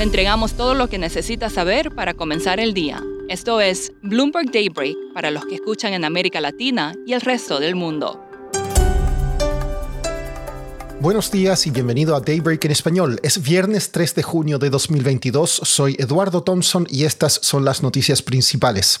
Le entregamos todo lo que necesita saber para comenzar el día. Esto es Bloomberg Daybreak para los que escuchan en América Latina y el resto del mundo. Buenos días y bienvenido a Daybreak en español. Es viernes 3 de junio de 2022. Soy Eduardo Thompson y estas son las noticias principales.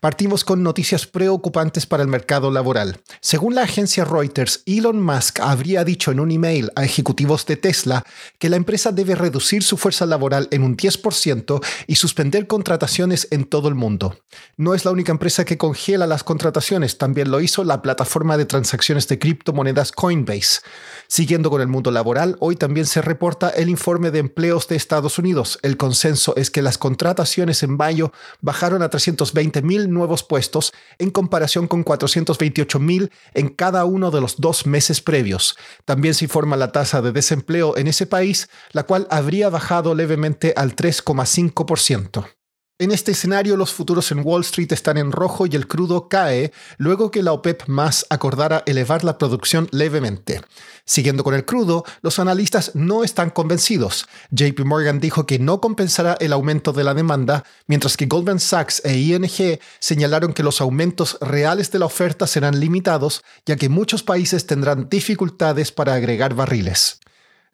Partimos con noticias preocupantes para el mercado laboral. Según la agencia Reuters, Elon Musk habría dicho en un email a ejecutivos de Tesla que la empresa debe reducir su fuerza laboral en un 10% y suspender contrataciones en todo el mundo. No es la única empresa que congela las contrataciones, también lo hizo la plataforma de transacciones de criptomonedas Coinbase. Siguiendo con el mundo laboral, hoy también se reporta el informe de empleos de Estados Unidos. El consenso es que las contrataciones en mayo bajaron a 320 mil nuevos puestos en comparación con 428.000 en cada uno de los dos meses previos. También se informa la tasa de desempleo en ese país, la cual habría bajado levemente al 3,5%. En este escenario, los futuros en Wall Street están en rojo y el crudo cae luego que la OPEP más acordara elevar la producción levemente. Siguiendo con el crudo, los analistas no están convencidos. JP Morgan dijo que no compensará el aumento de la demanda, mientras que Goldman Sachs e ING señalaron que los aumentos reales de la oferta serán limitados, ya que muchos países tendrán dificultades para agregar barriles.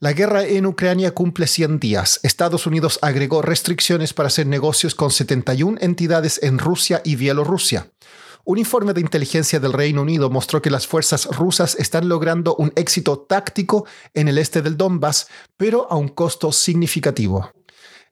La guerra en Ucrania cumple 100 días. Estados Unidos agregó restricciones para hacer negocios con 71 entidades en Rusia y Bielorrusia. Un informe de inteligencia del Reino Unido mostró que las fuerzas rusas están logrando un éxito táctico en el este del Donbass, pero a un costo significativo.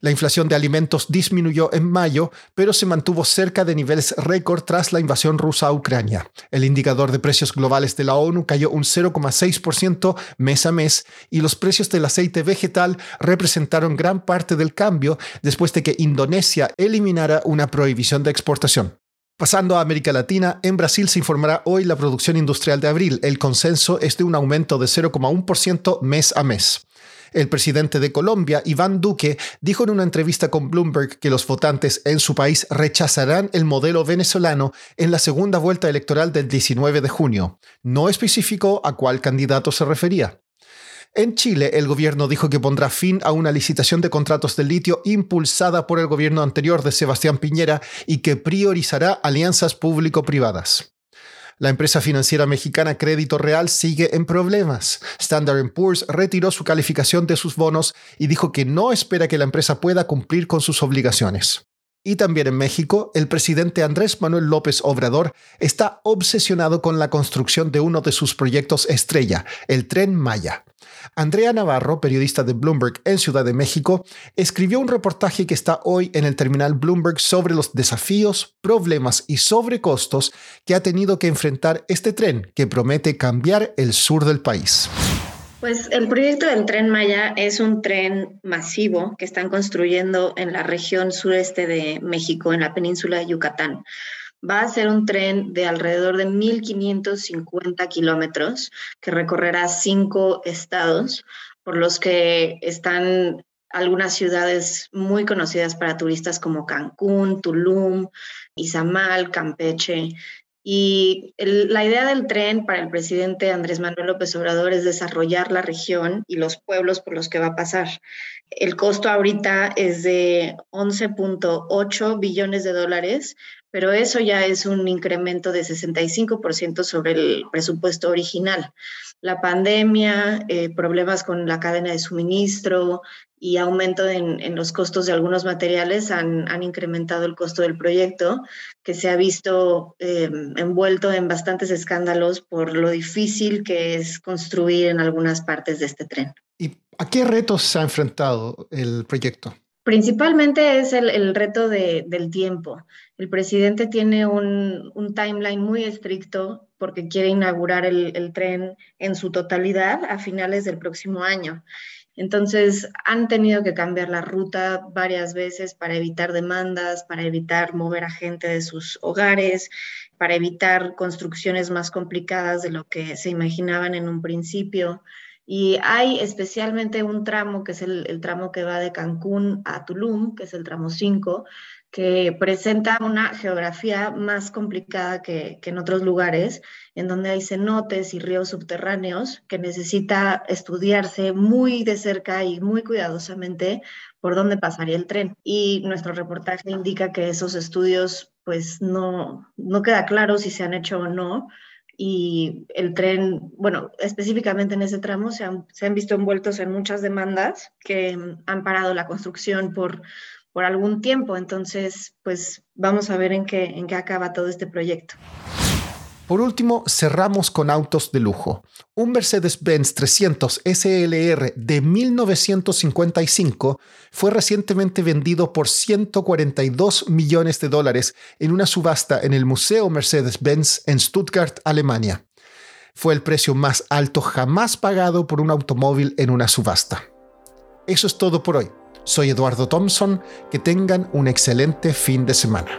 La inflación de alimentos disminuyó en mayo, pero se mantuvo cerca de niveles récord tras la invasión rusa a Ucrania. El indicador de precios globales de la ONU cayó un 0,6% mes a mes y los precios del aceite vegetal representaron gran parte del cambio después de que Indonesia eliminara una prohibición de exportación. Pasando a América Latina, en Brasil se informará hoy la producción industrial de abril. El consenso es de un aumento de 0,1% mes a mes. El presidente de Colombia, Iván Duque, dijo en una entrevista con Bloomberg que los votantes en su país rechazarán el modelo venezolano en la segunda vuelta electoral del 19 de junio. No especificó a cuál candidato se refería. En Chile, el gobierno dijo que pondrá fin a una licitación de contratos de litio impulsada por el gobierno anterior de Sebastián Piñera y que priorizará alianzas público-privadas. La empresa financiera mexicana Crédito Real sigue en problemas. Standard Poor's retiró su calificación de sus bonos y dijo que no espera que la empresa pueda cumplir con sus obligaciones. Y también en México, el presidente Andrés Manuel López Obrador está obsesionado con la construcción de uno de sus proyectos estrella, el tren Maya. Andrea Navarro, periodista de Bloomberg en Ciudad de México, escribió un reportaje que está hoy en el terminal Bloomberg sobre los desafíos, problemas y sobrecostos que ha tenido que enfrentar este tren que promete cambiar el sur del país. Pues el proyecto del tren Maya es un tren masivo que están construyendo en la región sureste de México, en la península de Yucatán. Va a ser un tren de alrededor de 1.550 kilómetros que recorrerá cinco estados, por los que están algunas ciudades muy conocidas para turistas como Cancún, Tulum, Izamal, Campeche. Y la idea del tren para el presidente Andrés Manuel López Obrador es desarrollar la región y los pueblos por los que va a pasar. El costo ahorita es de 11.8 billones de dólares, pero eso ya es un incremento de 65% sobre el presupuesto original. La pandemia, eh, problemas con la cadena de suministro y aumento en, los costos de algunos materiales han, incrementado el costo del proyecto, que se ha visto eh, envuelto en bastantes escándalos por lo difícil que es construir en algunas partes de este tren. ¿Y a qué retos se ha enfrentado el proyecto? Principalmente es el, reto del tiempo. El presidente tiene un, timeline muy estricto porque quiere inaugurar el, tren en su totalidad a finales del próximo año. Entonces, han tenido que cambiar la ruta varias veces para evitar demandas, para evitar mover a gente de sus hogares, para evitar construcciones más complicadas de lo que se imaginaban en un principio. Y hay especialmente un tramo, que es el, tramo que va de Cancún a Tulum, que es el tramo 5, que presenta una geografía más complicada que, en otros lugares, en donde hay cenotes y ríos subterráneos, que necesita estudiarse muy de cerca y muy cuidadosamente por dónde pasaría el tren. Y nuestro reportaje indica que esos estudios, pues no, no queda claro si se han hecho o no, y el tren, bueno, específicamente en ese tramo se han, visto envueltos en muchas demandas que han parado la construcción por por algún tiempo. Entonces, pues vamos a ver en qué, en qué acaba todo este proyecto. Por último, cerramos con autos de lujo. Un Mercedes-Benz 300 SLR de 1955 fue recientemente vendido por 142 millones de dólares en una subasta en el Museo Mercedes-Benz en Stuttgart, Alemania. Fue el precio más alto jamás pagado por un automóvil en una subasta. Eso es todo por hoy. Soy Eduardo Thompson, que tengan un excelente fin de semana.